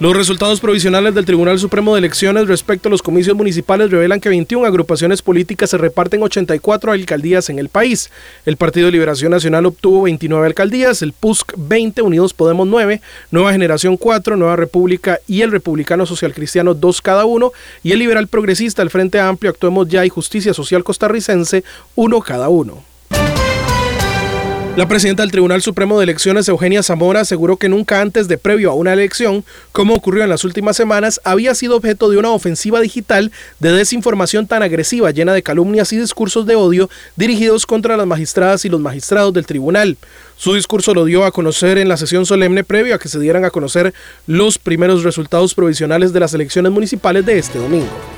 Los resultados provisionales del Tribunal Supremo de Elecciones respecto a los comicios municipales revelan que 21 agrupaciones políticas se reparten 84 alcaldías en el país. El Partido de Liberación Nacional obtuvo 29 alcaldías, el PUSC 20, Unidos Podemos 9, Nueva Generación 4, Nueva República y el Republicano Social Cristiano 2 cada uno, y el Liberal Progresista, el Frente Amplio, Actuemos Ya y Justicia Social Costarricense 1 cada uno. La presidenta del Tribunal Supremo de Elecciones, Eugenia Zamora, aseguró que nunca antes de previo a una elección, como ocurrió en las últimas semanas, había sido objeto de una ofensiva digital de desinformación tan agresiva, llena de calumnias y discursos de odio dirigidos contra las magistradas y los magistrados del tribunal. Su discurso lo dio a conocer en la sesión solemne previo a que se dieran a conocer los primeros resultados provisionales de las elecciones municipales de este domingo.